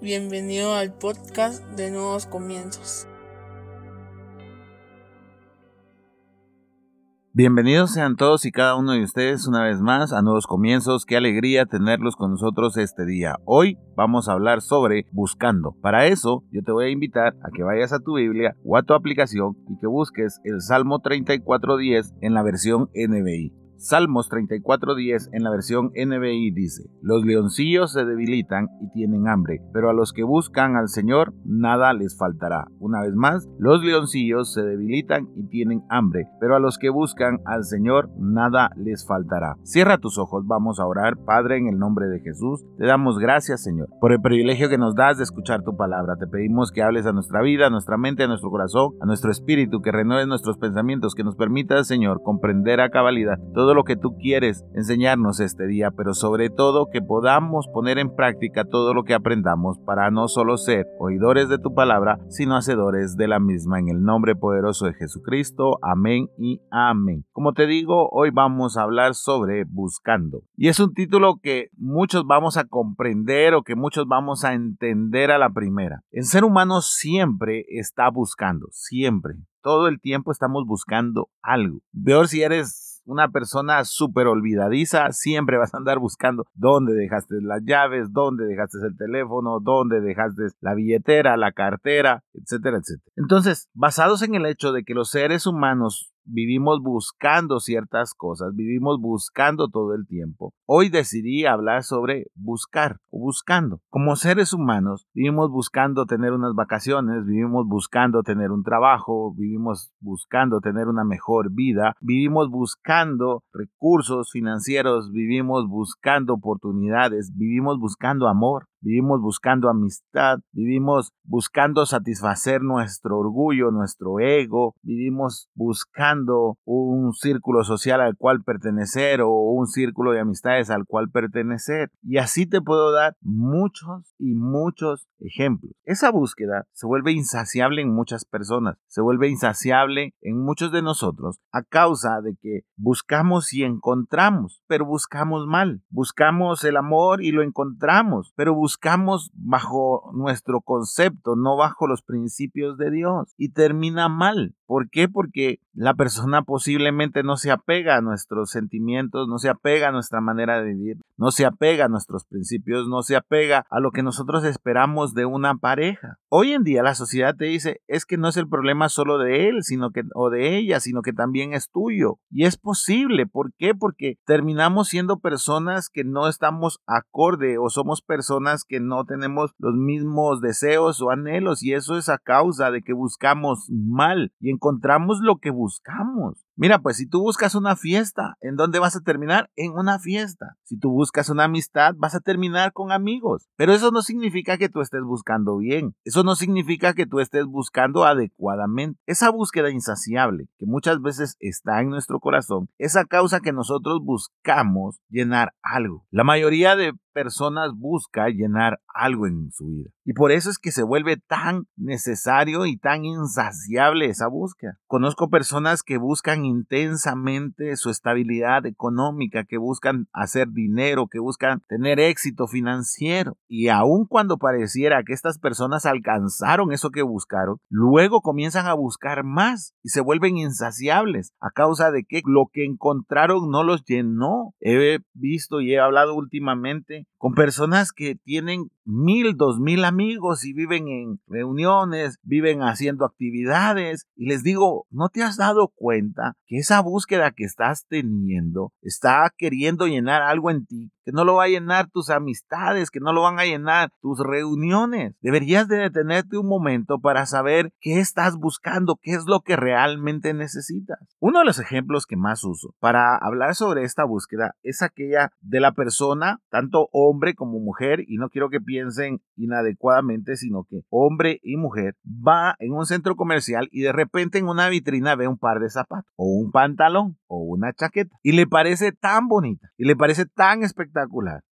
Bienvenido al podcast de Nuevos Comienzos. Bienvenidos sean todos y cada uno de ustedes una vez más a Nuevos Comienzos. Qué alegría tenerlos con nosotros este día. Hoy vamos a hablar sobre buscando. Para eso yo te voy a invitar a que vayas a tu Biblia o a tu aplicación y que busques el Salmo 34.10 en la versión NBI. Salmos 34:10 en la versión NBI dice, Los leoncillos se debilitan y tienen hambre, pero a los que buscan al Señor nada les faltará. Una vez más, los leoncillos se debilitan y tienen hambre, pero a los que buscan al Señor nada les faltará. Cierra tus ojos, vamos a orar, Padre, en el nombre de Jesús. Te damos gracias, Señor, por el privilegio que nos das de escuchar tu palabra. Te pedimos que hables a nuestra vida, a nuestra mente, a nuestro corazón, a nuestro espíritu, que renueves nuestros pensamientos, que nos permita, Señor, comprender a cabalidad todo lo que tú quieres enseñarnos este día, pero sobre todo que podamos poner en práctica todo lo que aprendamos para no solo ser oidores de tu palabra, sino hacedores de la misma. En el nombre poderoso de Jesucristo, amén y amén. Como te digo, hoy vamos a hablar sobre buscando. Y es un título que muchos vamos a comprender o que muchos vamos a entender a la primera. El ser humano siempre está buscando, siempre. Todo el tiempo estamos buscando algo. Peor si eres una persona súper olvidadiza, siempre vas a andar buscando dónde dejaste las llaves, dónde dejaste el teléfono, dónde dejaste la billetera, la cartera, etcétera, etcétera. Entonces, basados en el hecho de que los seres humanos vivimos buscando ciertas cosas, vivimos buscando todo el tiempo. Hoy decidí hablar sobre buscar o buscando. Como seres humanos, vivimos buscando tener unas vacaciones, vivimos buscando tener un trabajo, vivimos buscando tener una mejor vida, vivimos buscando recursos financieros, vivimos buscando oportunidades, vivimos buscando amor, vivimos buscando amistad, vivimos buscando satisfacer nuestro orgullo, nuestro ego, vivimos buscando un círculo social al cual pertenecer o un círculo de amistades al cual pertenecer. Y así te puedo dar muchos y muchos ejemplos. Esa búsqueda se vuelve insaciable en muchas personas, se vuelve insaciable en muchos de nosotros a causa de que buscamos y encontramos, pero buscamos mal. Buscamos el amor y lo encontramos, pero buscamos buscamos bajo nuestro concepto, no bajo los principios de Dios. Y termina mal. ¿Por qué? Porque la persona posiblemente no se apega a nuestros sentimientos, no se apega a nuestra manera de vivir, no se apega a nuestros principios, no se apega a lo que nosotros esperamos de una pareja. Hoy en día la sociedad te dice, es que no es el problema solo de él, sino que o de ella, sino que también es tuyo. Y es posible, ¿por qué? Porque terminamos siendo personas que no estamos acorde o somos personas que no tenemos los mismos deseos o anhelos y eso es a causa de que buscamos mal y encontramos lo que buscamos. Mira, pues si tú buscas una fiesta, ¿en dónde vas a terminar? En una fiesta. Si tú buscas una amistad, vas a terminar con amigos. Pero eso no significa que tú estés buscando bien. Eso no significa que tú estés buscando adecuadamente. Esa búsqueda insaciable que muchas veces está en nuestro corazón es a causa que nosotros buscamos llenar algo. La mayoría de personas busca llenar algo en su vida. Y por eso es que se vuelve tan necesario y tan insaciable esa búsqueda. Conozco personas que buscan intensamente su estabilidad económica, que buscan hacer dinero, que buscan tener éxito financiero. Y aun cuando pareciera que estas personas alcanzaron eso que buscaron, luego comienzan a buscar más y se vuelven insaciables a causa de que lo que encontraron no los llenó. He visto y he hablado últimamente con personas que tienen mil, dos mil amigos y viven en reuniones, viven haciendo actividades. Y les digo, ¿no te has dado cuenta que esa búsqueda que estás teniendo está queriendo llenar algo en ti que no lo va a llenar tus amistades, que no lo van a llenar tus reuniones. Deberías de detenerte un momento para saber qué estás buscando, qué es lo que realmente necesitas. Uno de los ejemplos que más uso para hablar sobre esta búsqueda es aquella de la persona, tanto hombre como mujer, y no quiero que piensen inadecuadamente, sino que hombre y mujer va en un centro comercial y de repente en una vitrina ve un par de zapatos o un pantalón o una chaqueta y le parece tan bonita y le parece tan espectacular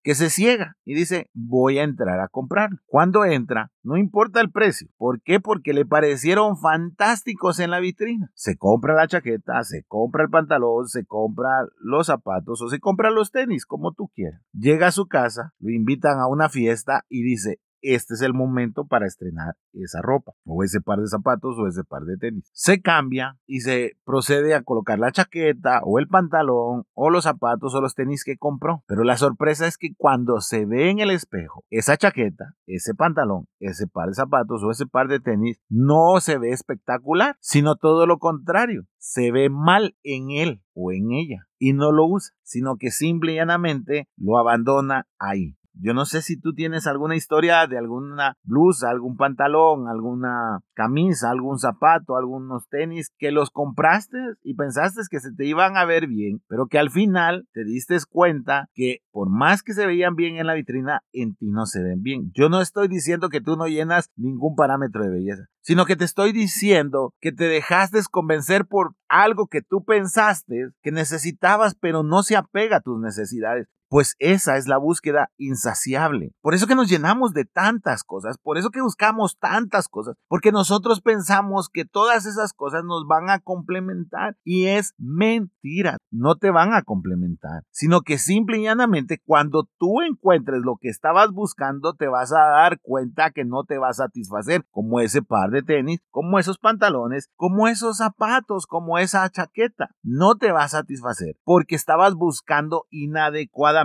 que se ciega y dice voy a entrar a comprar. Cuando entra, no importa el precio. ¿Por qué? Porque le parecieron fantásticos en la vitrina. Se compra la chaqueta, se compra el pantalón, se compra los zapatos o se compra los tenis, como tú quieras. Llega a su casa, lo invitan a una fiesta y dice, este es el momento para estrenar esa ropa, o ese par de zapatos, o ese par de tenis. Se cambia y se procede a colocar la chaqueta, o el pantalón, o los zapatos, o los tenis que compró. Pero la sorpresa es que cuando se ve en el espejo esa chaqueta, ese pantalón, ese par de zapatos, o ese par de tenis, no se ve espectacular, sino todo lo contrario. Se ve mal en él o en ella y no lo usa, sino que simple y llanamente lo abandona ahí. Yo no sé si tú tienes alguna historia de alguna blusa, algún pantalón, alguna camisa, algún zapato, algunos tenis que los compraste y pensaste que se te iban a ver bien, pero que al final te diste cuenta que por más que se veían bien en la vitrina, en ti no se ven bien. Yo no estoy diciendo que tú no llenas ningún parámetro de belleza, sino que te estoy diciendo que te dejaste convencer por algo que tú pensaste que necesitabas, pero no se apega a tus necesidades pues esa es la búsqueda insaciable. Por eso que nos llenamos de tantas cosas, por eso que buscamos tantas cosas, porque nosotros pensamos que todas esas cosas nos van a complementar y es mentira, no te van a complementar, sino que simple y llanamente cuando tú encuentres lo que estabas buscando te vas a dar cuenta que no te va a satisfacer, como ese par de tenis, como esos pantalones, como esos zapatos, como esa chaqueta, no te va a satisfacer porque estabas buscando inadecuadamente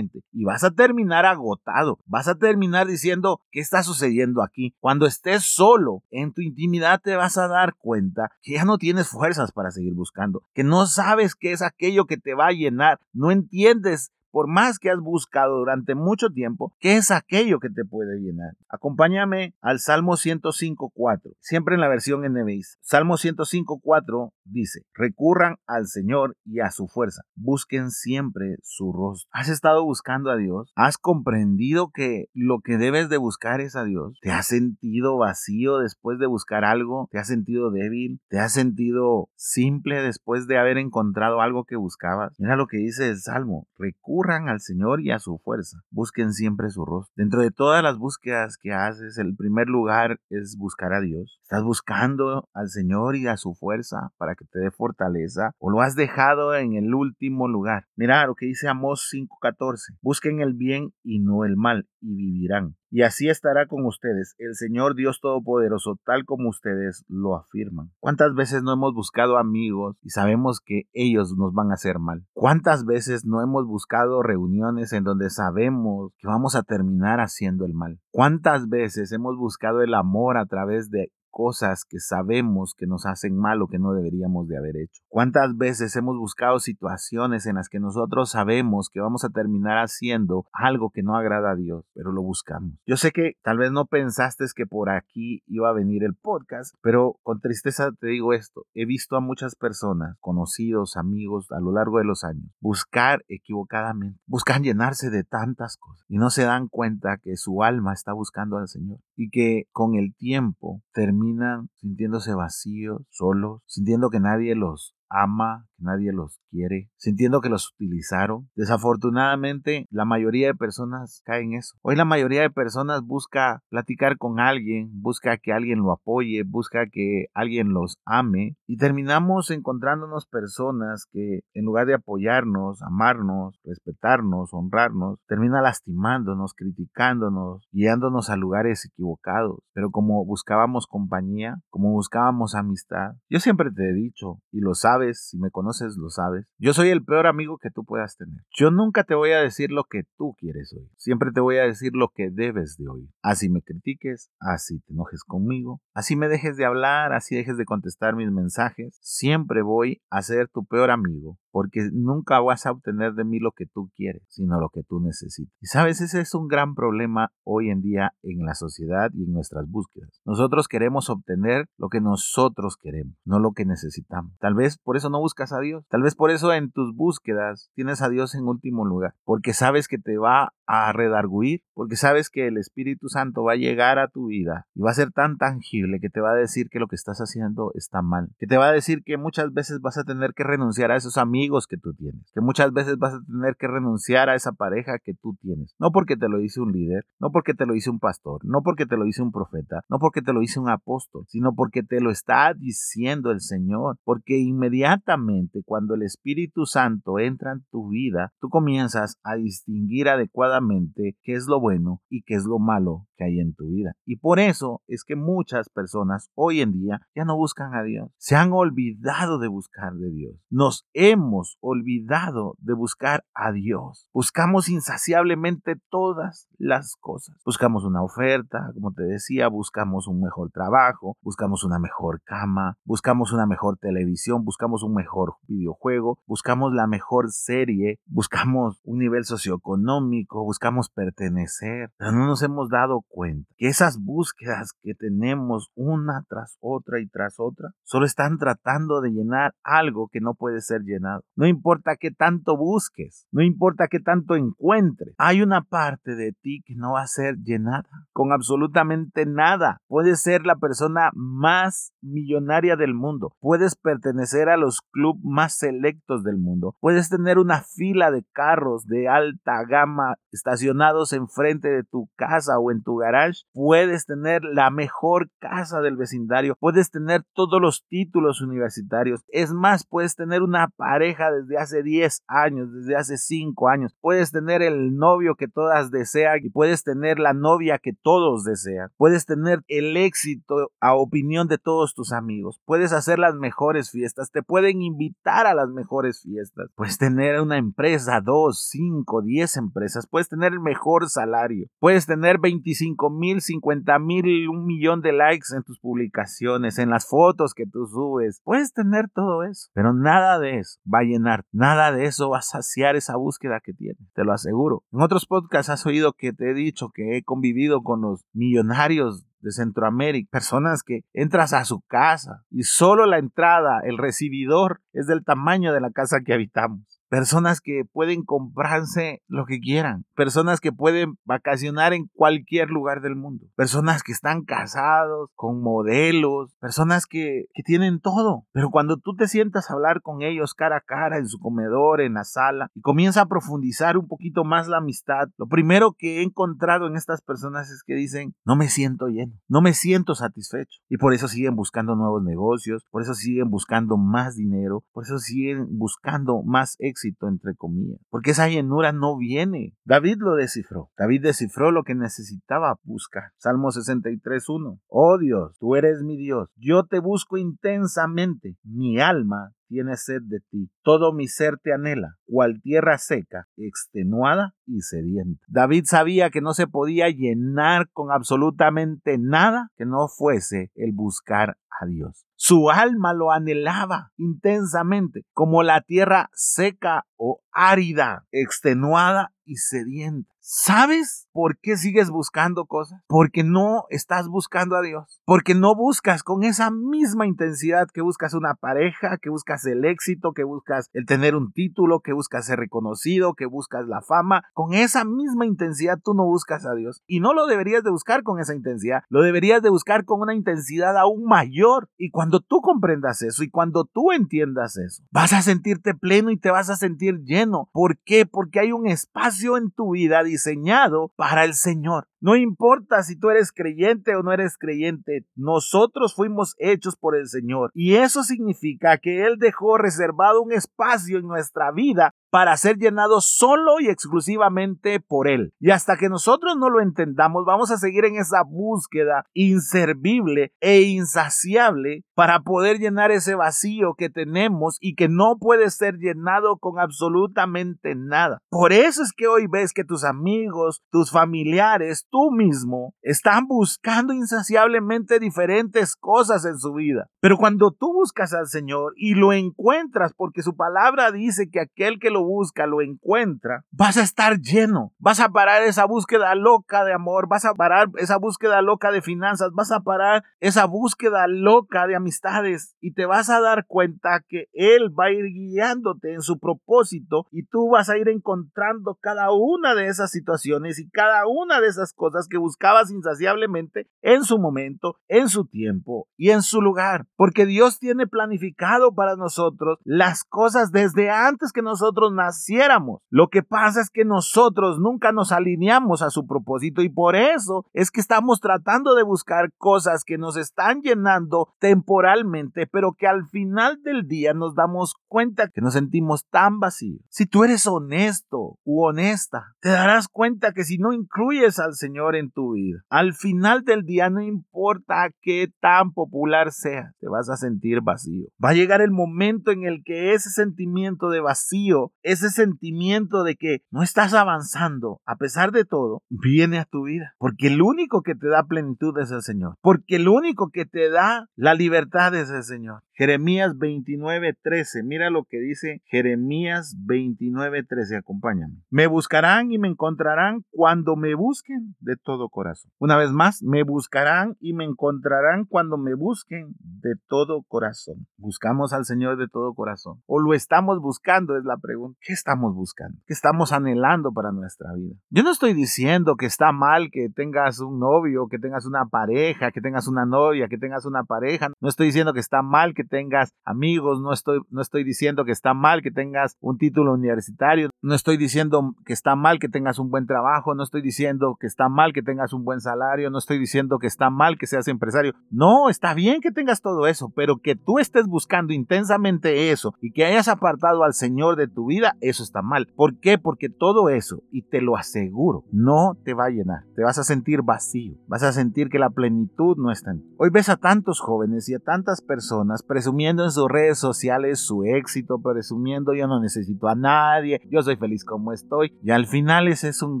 y vas a terminar agotado, vas a terminar diciendo qué está sucediendo aquí. Cuando estés solo en tu intimidad te vas a dar cuenta que ya no tienes fuerzas para seguir buscando, que no sabes qué es aquello que te va a llenar, no entiendes por más que has buscado durante mucho tiempo, ¿qué es aquello que te puede llenar? Acompáñame al Salmo 105.4, siempre en la versión NBI. Salmo 105.4 dice, recurran al Señor y a su fuerza, busquen siempre su rostro. ¿Has estado buscando a Dios? ¿Has comprendido que lo que debes de buscar es a Dios? ¿Te has sentido vacío después de buscar algo? ¿Te has sentido débil? ¿Te has sentido simple después de haber encontrado algo que buscabas? Mira lo que dice el Salmo, recurran al Señor y a su fuerza. Busquen siempre su rostro. Dentro de todas las búsquedas que haces, el primer lugar es buscar a Dios. ¿Estás buscando al Señor y a su fuerza para que te dé fortaleza? ¿O lo has dejado en el último lugar? Mira lo que dice Amós 5:14. Busquen el bien y no el mal y vivirán y así estará con ustedes el Señor Dios Todopoderoso, tal como ustedes lo afirman. ¿Cuántas veces no hemos buscado amigos y sabemos que ellos nos van a hacer mal? ¿Cuántas veces no hemos buscado reuniones en donde sabemos que vamos a terminar haciendo el mal? ¿Cuántas veces hemos buscado el amor a través de cosas que sabemos que nos hacen mal o que no deberíamos de haber hecho. ¿Cuántas veces hemos buscado situaciones en las que nosotros sabemos que vamos a terminar haciendo algo que no agrada a Dios, pero lo buscamos? Yo sé que tal vez no pensaste que por aquí iba a venir el podcast, pero con tristeza te digo esto, he visto a muchas personas, conocidos, amigos, a lo largo de los años, buscar equivocadamente, buscan llenarse de tantas cosas y no se dan cuenta que su alma está buscando al Señor y que con el tiempo termina terminan sintiéndose vacíos, solos, sintiendo que nadie los ama, que nadie los quiere, sintiendo que los utilizaron. Desafortunadamente, la mayoría de personas caen en eso. Hoy la mayoría de personas busca platicar con alguien, busca que alguien lo apoye, busca que alguien los ame y terminamos encontrándonos personas que en lugar de apoyarnos, amarnos, respetarnos, honrarnos, termina lastimándonos, criticándonos, guiándonos a lugares equivocados. Pero como buscábamos compañía, como buscábamos amistad, yo siempre te he dicho, y lo sabes, si me conoces lo sabes, yo soy el peor amigo que tú puedas tener. Yo nunca te voy a decir lo que tú quieres oír, siempre te voy a decir lo que debes de oír. Así me critiques, así te enojes conmigo, así me dejes de hablar, así dejes de contestar mis mensajes, siempre voy a ser tu peor amigo porque nunca vas a obtener de mí lo que tú quieres, sino lo que tú necesitas. Y sabes, ese es un gran problema hoy en día en la sociedad y en nuestras búsquedas. Nosotros queremos obtener lo que nosotros queremos, no lo que necesitamos. Tal vez por eso no buscas a Dios, tal vez por eso en tus búsquedas tienes a Dios en último lugar, porque sabes que te va a redarguir, porque sabes que el Espíritu Santo va a llegar a tu vida y va a ser tan tangible que te va a decir que lo que estás haciendo está mal, que te va a decir que muchas veces vas a tener que renunciar a esos amigos que tú tienes, que muchas veces vas a tener que renunciar a esa pareja que tú tienes, no porque te lo dice un líder, no porque te lo dice un pastor, no porque te lo dice un profeta, no porque te lo dice un apóstol, sino porque te lo está diciendo el Señor, porque inmediatamente cuando el Espíritu Santo entra en tu vida, tú comienzas a distinguir adecuadamente absolutamente qué es lo bueno y qué es lo malo que hay en tu vida. Y por eso es que muchas personas hoy en día ya no buscan a Dios. Se han olvidado de buscar de Dios. Nos hemos olvidado de buscar a Dios. Buscamos insaciablemente todas las cosas. Buscamos una oferta, como te decía, buscamos un mejor trabajo, buscamos una mejor cama, buscamos una mejor televisión, buscamos un mejor videojuego, buscamos la mejor serie, buscamos un nivel socioeconómico, buscamos pertenecer, pero no nos hemos dado cuenta que esas búsquedas que tenemos una tras otra y tras otra solo están tratando de llenar algo que no puede ser llenado. No importa qué tanto busques, no importa qué tanto encuentres, hay una parte de ti que no va a ser llenada con absolutamente nada. Puedes ser la persona más millonaria del mundo, puedes pertenecer a los clubes más selectos del mundo, puedes tener una fila de carros de alta gama estacionados enfrente de tu casa o en tu garage, puedes tener la mejor casa del vecindario, puedes tener todos los títulos universitarios, es más, puedes tener una pareja desde hace 10 años, desde hace 5 años, puedes tener el novio que todas desean y puedes tener la novia que todos desean, puedes tener el éxito a opinión de todos tus amigos, puedes hacer las mejores fiestas, te pueden invitar a las mejores fiestas, puedes tener una empresa, dos, cinco, diez empresas, puedes tener el mejor salario, puedes tener 25 mil, 50 mil, un millón de likes en tus publicaciones, en las fotos que tú subes, puedes tener todo eso, pero nada de eso va a llenar, nada de eso va a saciar esa búsqueda que tienes, te lo aseguro. En otros podcasts has oído que te he dicho que he convivido con los millonarios de Centroamérica, personas que entras a su casa y solo la entrada, el recibidor es del tamaño de la casa que habitamos personas que pueden comprarse lo que quieran, personas que pueden vacacionar en cualquier lugar del mundo, personas que están casados con modelos, personas que, que, tienen todo. Pero cuando tú te sientas a hablar con ellos cara a cara en su comedor, en la sala, y comienza a profundizar un poquito más la amistad, lo primero que he encontrado en estas personas es que dicen, no me siento lleno, no me siento satisfecho. Y por eso siguen buscando nuevos negocios, por eso siguen buscando más dinero, por eso siguen buscando más éxito entre comillas, porque esa llenura no viene. David lo descifró. David descifró lo que necesitaba buscar. Salmo 63.1. Oh Dios, tú eres mi Dios. Yo te busco intensamente. Mi alma tiene sed de ti. Todo mi ser te anhela, cual tierra seca, extenuada y sedienta. David sabía que no se podía llenar con absolutamente nada que no fuese el buscar a Dios. Su alma lo anhelaba intensamente, como la tierra seca o árida, extenuada y sedienta. ¿Sabes por qué sigues buscando cosas? Porque no estás buscando a Dios. Porque no buscas con esa misma intensidad que buscas una pareja, que buscas el éxito, que buscas el tener un título, que buscas ser reconocido, que buscas la fama. Con esa misma intensidad tú no buscas a Dios. Y no lo deberías de buscar con esa intensidad. Lo deberías de buscar con una intensidad aún mayor. Y cuando tú comprendas eso y cuando tú entiendas eso, vas a sentirte pleno y te vas a sentir lleno. ¿Por qué? Porque hay un espacio en tu vida diseñado para el Señor. No importa si tú eres creyente o no eres creyente, nosotros fuimos hechos por el Señor. Y eso significa que Él dejó reservado un espacio en nuestra vida para ser llenado solo y exclusivamente por Él. Y hasta que nosotros no lo entendamos, vamos a seguir en esa búsqueda inservible e insaciable para poder llenar ese vacío que tenemos y que no puede ser llenado con absolutamente nada. Por eso es que hoy ves que tus amigos, tus familiares, tú mismo están buscando insaciablemente diferentes cosas en su vida. Pero cuando tú buscas al Señor y lo encuentras, porque su palabra dice que aquel que lo busca lo encuentra, vas a estar lleno. Vas a parar esa búsqueda loca de amor, vas a parar esa búsqueda loca de finanzas, vas a parar esa búsqueda loca de amistades y te vas a dar cuenta que Él va a ir guiándote en su propósito y tú vas a ir encontrando cada una de esas situaciones y cada una de esas cosas cosas que buscabas insaciablemente en su momento, en su tiempo y en su lugar. Porque Dios tiene planificado para nosotros las cosas desde antes que nosotros naciéramos. Lo que pasa es que nosotros nunca nos alineamos a su propósito y por eso es que estamos tratando de buscar cosas que nos están llenando temporalmente, pero que al final del día nos damos cuenta que nos sentimos tan vacíos. Si tú eres honesto u honesta, te darás cuenta que si no incluyes al Señor en tu vida, al final del día no importa qué tan popular sea, te vas a sentir vacío. Va a llegar el momento en el que ese sentimiento de vacío, ese sentimiento de que no estás avanzando, a pesar de todo, viene a tu vida. Porque el único que te da plenitud es el Señor. Porque el único que te da la libertad es el Señor. Jeremías 29:13. Mira lo que dice Jeremías 29:13. Acompáñame. Me buscarán y me encontrarán cuando me busquen de todo corazón. Una vez más, me buscarán y me encontrarán cuando me busquen de todo corazón. Buscamos al Señor de todo corazón. O lo estamos buscando es la pregunta. ¿Qué estamos buscando? ¿Qué estamos anhelando para nuestra vida? Yo no estoy diciendo que está mal que tengas un novio, que tengas una pareja, que tengas una novia, que tengas una pareja. No estoy diciendo que está mal que tengas amigos, no estoy, no estoy diciendo que está mal que tengas un título universitario, no estoy diciendo que está mal que tengas un buen trabajo, no estoy diciendo que está mal que tengas un buen salario, no estoy diciendo que está mal que seas empresario. No, está bien que tengas todo eso, pero que tú estés buscando intensamente eso y que hayas apartado al Señor de tu vida, eso está mal. ¿Por qué? Porque todo eso, y te lo aseguro, no te va a llenar. Te vas a sentir vacío, vas a sentir que la plenitud no está en ti. Hoy ves a tantos jóvenes y a tantas personas presumiendo en sus redes sociales su éxito, presumiendo yo no necesito a nadie, yo soy feliz como estoy. Y al final ese es un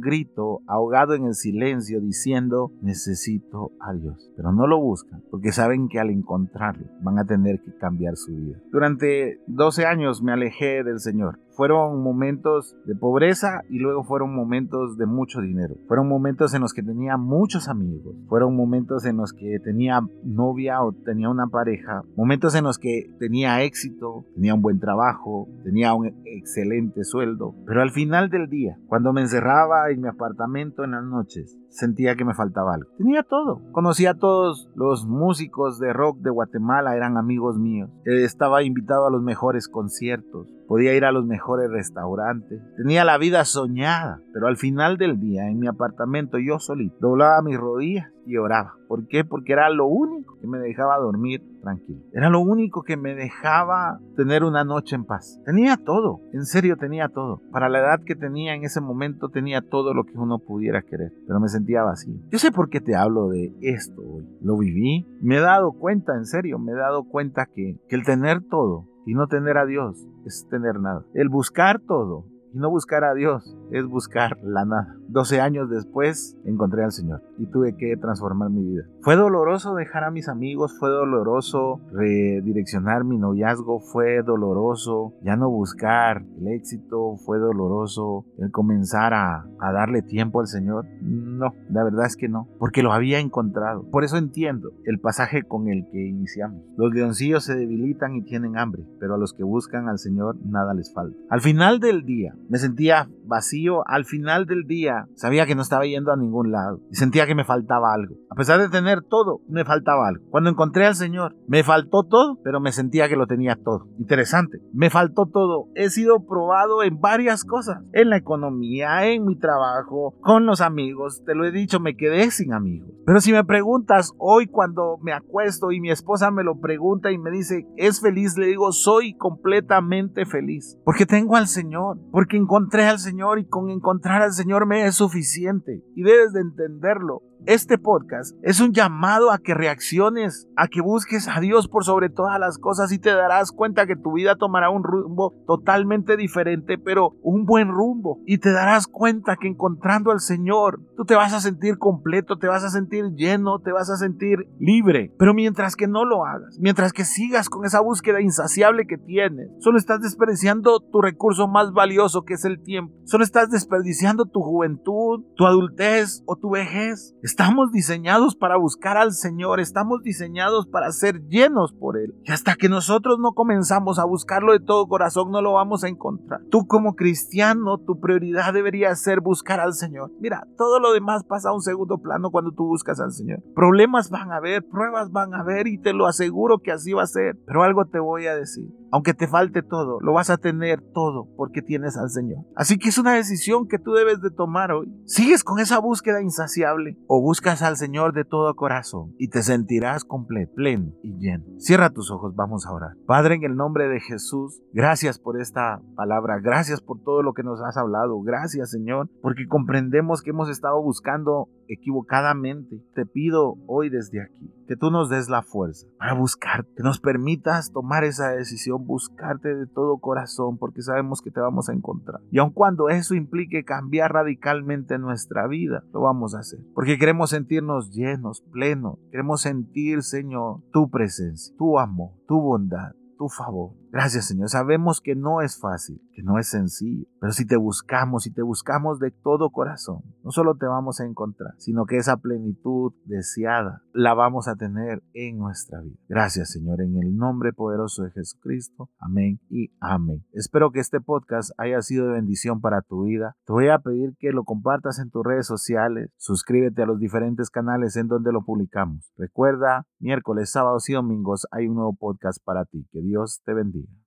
grito ahogado en el silencio diciendo necesito a Dios. Pero no lo buscan porque saben que al encontrarlo van a tener que cambiar su vida. Durante 12 años me alejé del Señor. Fueron momentos de pobreza y luego fueron momentos de mucho dinero. Fueron momentos en los que tenía muchos amigos. Fueron momentos en los que tenía novia o tenía una pareja. Momentos en los que tenía éxito, tenía un buen trabajo, tenía un excelente sueldo. Pero al final del día, cuando me encerraba en mi apartamento en las noches, sentía que me faltaba algo. Tenía todo. Conocía a todos los músicos de rock de Guatemala, eran amigos míos. Estaba invitado a los mejores conciertos podía ir a los mejores restaurantes, tenía la vida soñada, pero al final del día en mi apartamento yo solito doblaba mis rodillas y oraba. ¿Por qué? Porque era lo único que me dejaba dormir tranquilo. Era lo único que me dejaba tener una noche en paz. Tenía todo, en serio tenía todo. Para la edad que tenía en ese momento tenía todo lo que uno pudiera querer, pero me sentía vacío. Yo sé por qué te hablo de esto hoy. Lo viví, me he dado cuenta, en serio, me he dado cuenta que, que el tener todo y no tener a Dios es tener nada. El buscar todo y no buscar a Dios es buscar la nada. 12 años después encontré al Señor y tuve que transformar mi vida. Fue doloroso dejar a mis amigos, fue doloroso redireccionar mi noviazgo, fue doloroso ya no buscar el éxito, fue doloroso el comenzar a, a darle tiempo al Señor. No, la verdad es que no, porque lo había encontrado. Por eso entiendo el pasaje con el que iniciamos. Los leoncillos se debilitan y tienen hambre, pero a los que buscan al Señor nada les falta. Al final del día, me sentía vacío. Al final del día, sabía que no estaba yendo a ningún lado y sentía que me faltaba algo. A pesar de tener todo, me faltaba algo. Cuando encontré al Señor, me faltó todo, pero me sentía que lo tenía todo. Interesante, me faltó todo. He sido probado en varias cosas, en la economía, en mi trabajo, con los amigos. Te lo he dicho, me quedé sin amigos. Pero si me preguntas hoy cuando me acuesto y mi esposa me lo pregunta y me dice, ¿es feliz? Le digo, soy completamente feliz. Porque tengo al Señor, porque encontré al Señor y con encontrar al Señor me es suficiente. Y debes de entenderlo. Este podcast es un llamado a que reacciones, a que busques a Dios por sobre todas las cosas y te darás cuenta que tu vida tomará un rumbo totalmente diferente, pero un buen rumbo. Y te darás cuenta que encontrando al Señor, tú te vas a sentir completo, te vas a sentir lleno, te vas a sentir libre. Pero mientras que no lo hagas, mientras que sigas con esa búsqueda insaciable que tienes, solo estás desperdiciando tu recurso más valioso que es el tiempo. Solo estás desperdiciando tu juventud, tu adultez o tu vejez. Estamos diseñados para buscar al Señor, estamos diseñados para ser llenos por Él. Y hasta que nosotros no comenzamos a buscarlo de todo corazón, no lo vamos a encontrar. Tú como cristiano, tu prioridad debería ser buscar al Señor. Mira, todo lo demás pasa a un segundo plano cuando tú buscas al Señor. Problemas van a haber, pruebas van a haber y te lo aseguro que así va a ser. Pero algo te voy a decir. Aunque te falte todo, lo vas a tener todo porque tienes al Señor. Así que es una decisión que tú debes de tomar hoy. ¿Sigues con esa búsqueda insaciable o buscas al Señor de todo corazón y te sentirás completo, pleno y lleno? Cierra tus ojos, vamos a orar. Padre, en el nombre de Jesús, gracias por esta palabra, gracias por todo lo que nos has hablado, gracias Señor, porque comprendemos que hemos estado buscando equivocadamente. Te pido hoy desde aquí que tú nos des la fuerza para buscar, que nos permitas tomar esa decisión, buscarte de todo corazón, porque sabemos que te vamos a encontrar. Y aun cuando eso implique cambiar radicalmente nuestra vida, lo vamos a hacer, porque queremos sentirnos llenos, plenos, queremos sentir, Señor, tu presencia, tu amor, tu bondad, tu favor. Gracias Señor. Sabemos que no es fácil, que no es sencillo, pero si te buscamos, si te buscamos de todo corazón, no solo te vamos a encontrar, sino que esa plenitud deseada la vamos a tener en nuestra vida. Gracias Señor, en el nombre poderoso de Jesucristo. Amén y amén. Espero que este podcast haya sido de bendición para tu vida. Te voy a pedir que lo compartas en tus redes sociales, suscríbete a los diferentes canales en donde lo publicamos. Recuerda, miércoles, sábados y domingos hay un nuevo podcast para ti. Que Dios te bendiga.